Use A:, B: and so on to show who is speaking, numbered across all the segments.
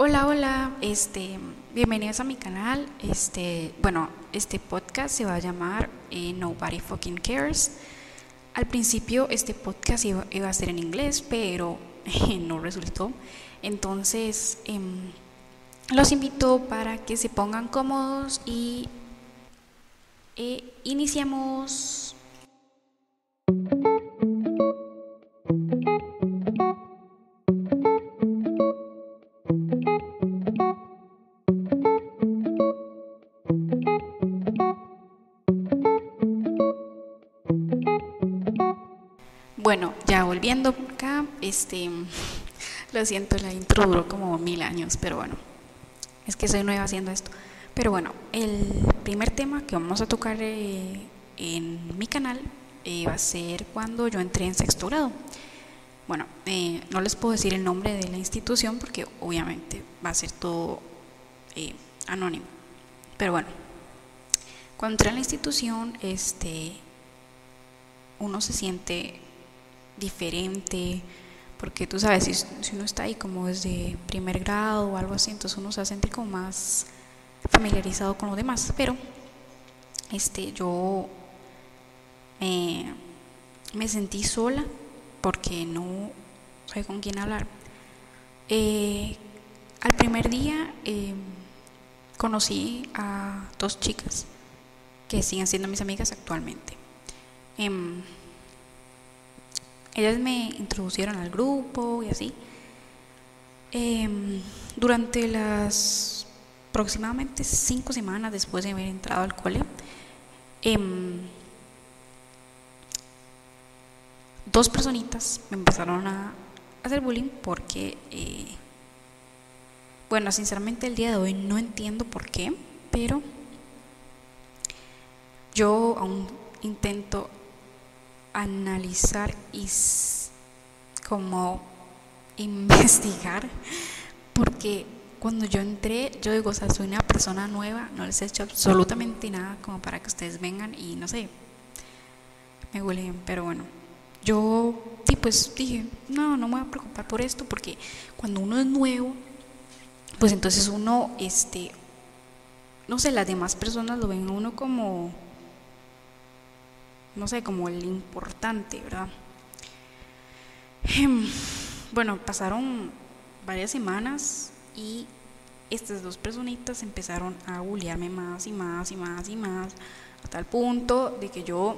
A: Hola, hola, este, bienvenidos a mi canal. Este, bueno, este podcast se va a llamar eh, Nobody Fucking Cares. Al principio este podcast iba, a ser en inglés, pero no resultó. Entonces, em, los invito para que se pongan cómodos y eh, iniciamos. Volviendo acá, este, lo siento, la intro duró como mil años, pero bueno, es que soy nueva haciendo esto. Pero bueno, el primer tema que vamos a tocar eh, en mi canal eh, va a ser cuando yo entré en sexto grado. Bueno, eh, no les puedo decir el nombre de la institución porque obviamente va a ser todo anónimo. Pero bueno, cuando entré en la institución, este, uno se siente diferente, porque tú sabes, si, si, uno está ahí como desde primer grado o algo así, entonces uno se siente como más familiarizado con los demás. Pero este, yo me sentí sola porque no sabía con quién hablar. Eh, al primer día eh, conocí a dos chicas que siguen siendo mis amigas actualmente. Ellas me introducieron al grupo y así. Em, durante las aproximadamente cinco semanas después de haber entrado al cole, em, dos personitas me empezaron a hacer bullying porque, eh, bueno, sinceramente el día de hoy no entiendo por qué, pero yo aún intento analizar y como investigar, porque cuando yo entré, yo digo, o sea, soy una persona nueva, no les he hecho absolutamente nada como para que ustedes vengan y no sé, me huelen, pero bueno, yo sí, pues dije, no, no me voy a preocupar por esto, porque cuando uno es nuevo, pues entonces uno, este, no sé, las demás personas lo ven a uno como no sé, como el importante, ¿verdad? Em, bueno, pasaron varias semanas y estas dos personitas empezaron a bullearme más y más y más y más, a tal punto de que yo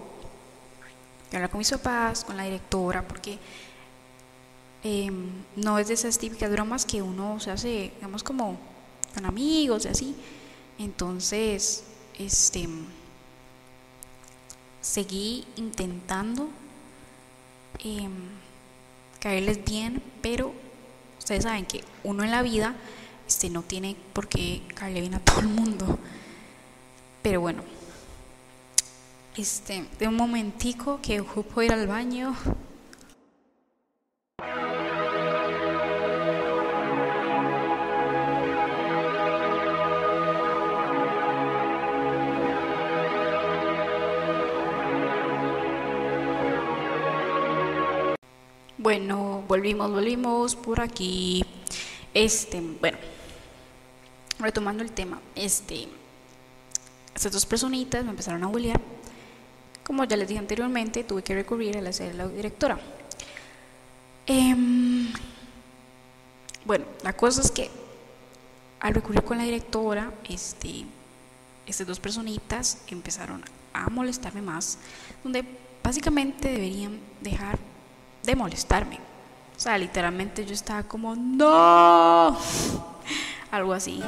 A: hablar con mis papás, con la directora, porque em, no es de esas típicas bromas que uno se hace, digamos, como con amigos y así. Entonces, este seguí intentando em, caerles bien, pero ustedes saben que uno en la vida este, no tiene por qué caerle bien a todo el mundo. Pero bueno, este, de un momentico que ocupo ir al baño. Bueno, volvimos, volvimos por aquí. Este, bueno, retomando el tema, este, estas dos personitas me empezaron a bullear. Como ya les dije anteriormente, tuve que recurrir a la sede de la directora. Em, bueno, la cosa es que al recurrir con la directora, este, estas dos personitas empezaron a molestarme más, donde básicamente deberían dejar de molestarme. O sea, literalmente yo estaba como, no, algo así.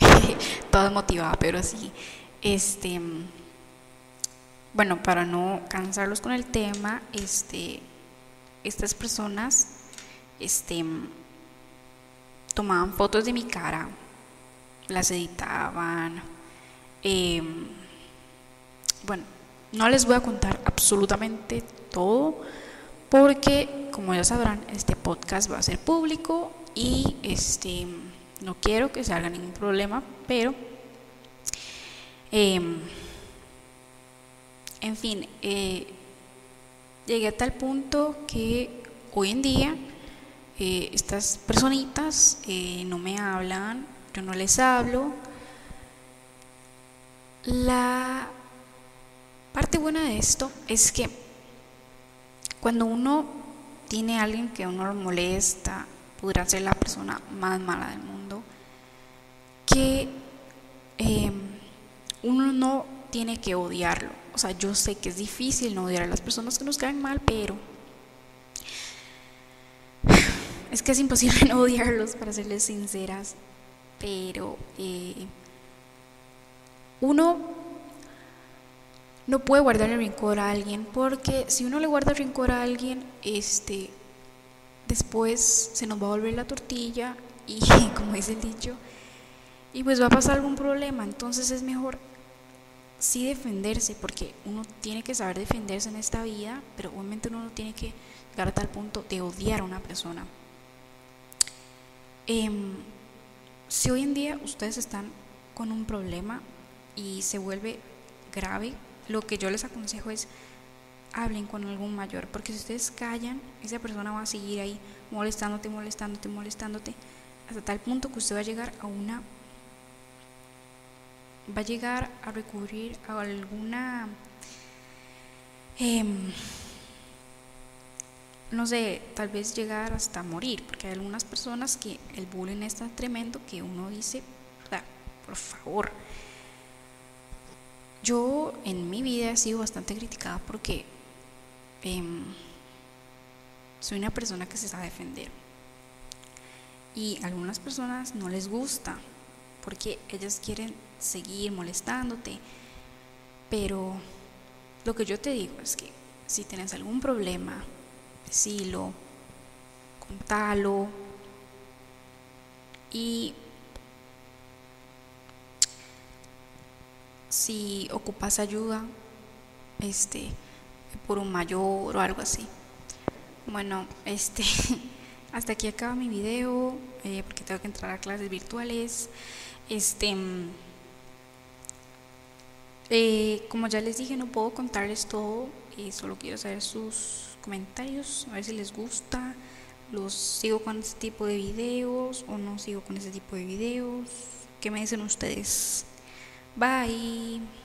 A: Todo motivada, pero así, este bueno, para no cansarlos con el tema, este, estas personas este, tomaban fotos de mi cara, las editaban. Em, bueno, no les voy a contar absolutamente todo porque, como ya sabrán, este podcast va a ser público y este no quiero que se haga ningún problema, pero em, en fin, eh, llegué a tal punto que hoy en día eh, estas personitas eh, no me hablan, yo no les hablo. La parte buena de esto es que cuando uno tiene a alguien que uno lo molesta, podrá ser la persona más mala del mundo, que tiene que odiarlo. O sea, yo sé que es difícil no odiar a las personas que nos caen mal, pero es que es imposible no odiarlos, para serles sinceras. Pero eh, uno no puede guardar el rencor a alguien, porque si uno le guarda el rencor a alguien, este, después se nos va a volver la tortilla y como dice el dicho, y pues va a pasar algún problema, entonces es mejor sí defenderse, porque uno tiene que saber defenderse en esta vida, pero obviamente uno no tiene que llegar a tal punto de odiar a una persona. Em, si hoy en día ustedes están con un problema y se vuelve grave, lo que yo les aconsejo es hablen con algún mayor, porque si ustedes callan, esa persona va a seguir ahí molestándote, molestándote, molestándote, hasta tal punto que usted va a llegar a una va a llegar a recurrir a alguna em, no sé, tal vez llegar hasta morir, porque hay algunas personas que el bullying es tan tremendo que uno dice, por favor, yo en mi vida he sido bastante criticada porque Em, soy una persona que se sabe defender. Y a algunas personas no les gusta porque ellas quieren seguir molestándote. Pero lo que yo te digo es que si tienes algún problema, decilo, contalo y si ocupas ayuda, este por un mayor o algo así. Bueno, este, hasta aquí acaba mi video eh, porque tengo que entrar a clases virtuales. Este, eh, como ya les dije, no puedo contarles todo y solo quiero saber sus comentarios, a ver si les gusta. Los sigo con este tipo de videos o no sigo con este tipo de videos. ¿Qué me dicen ustedes? Bye.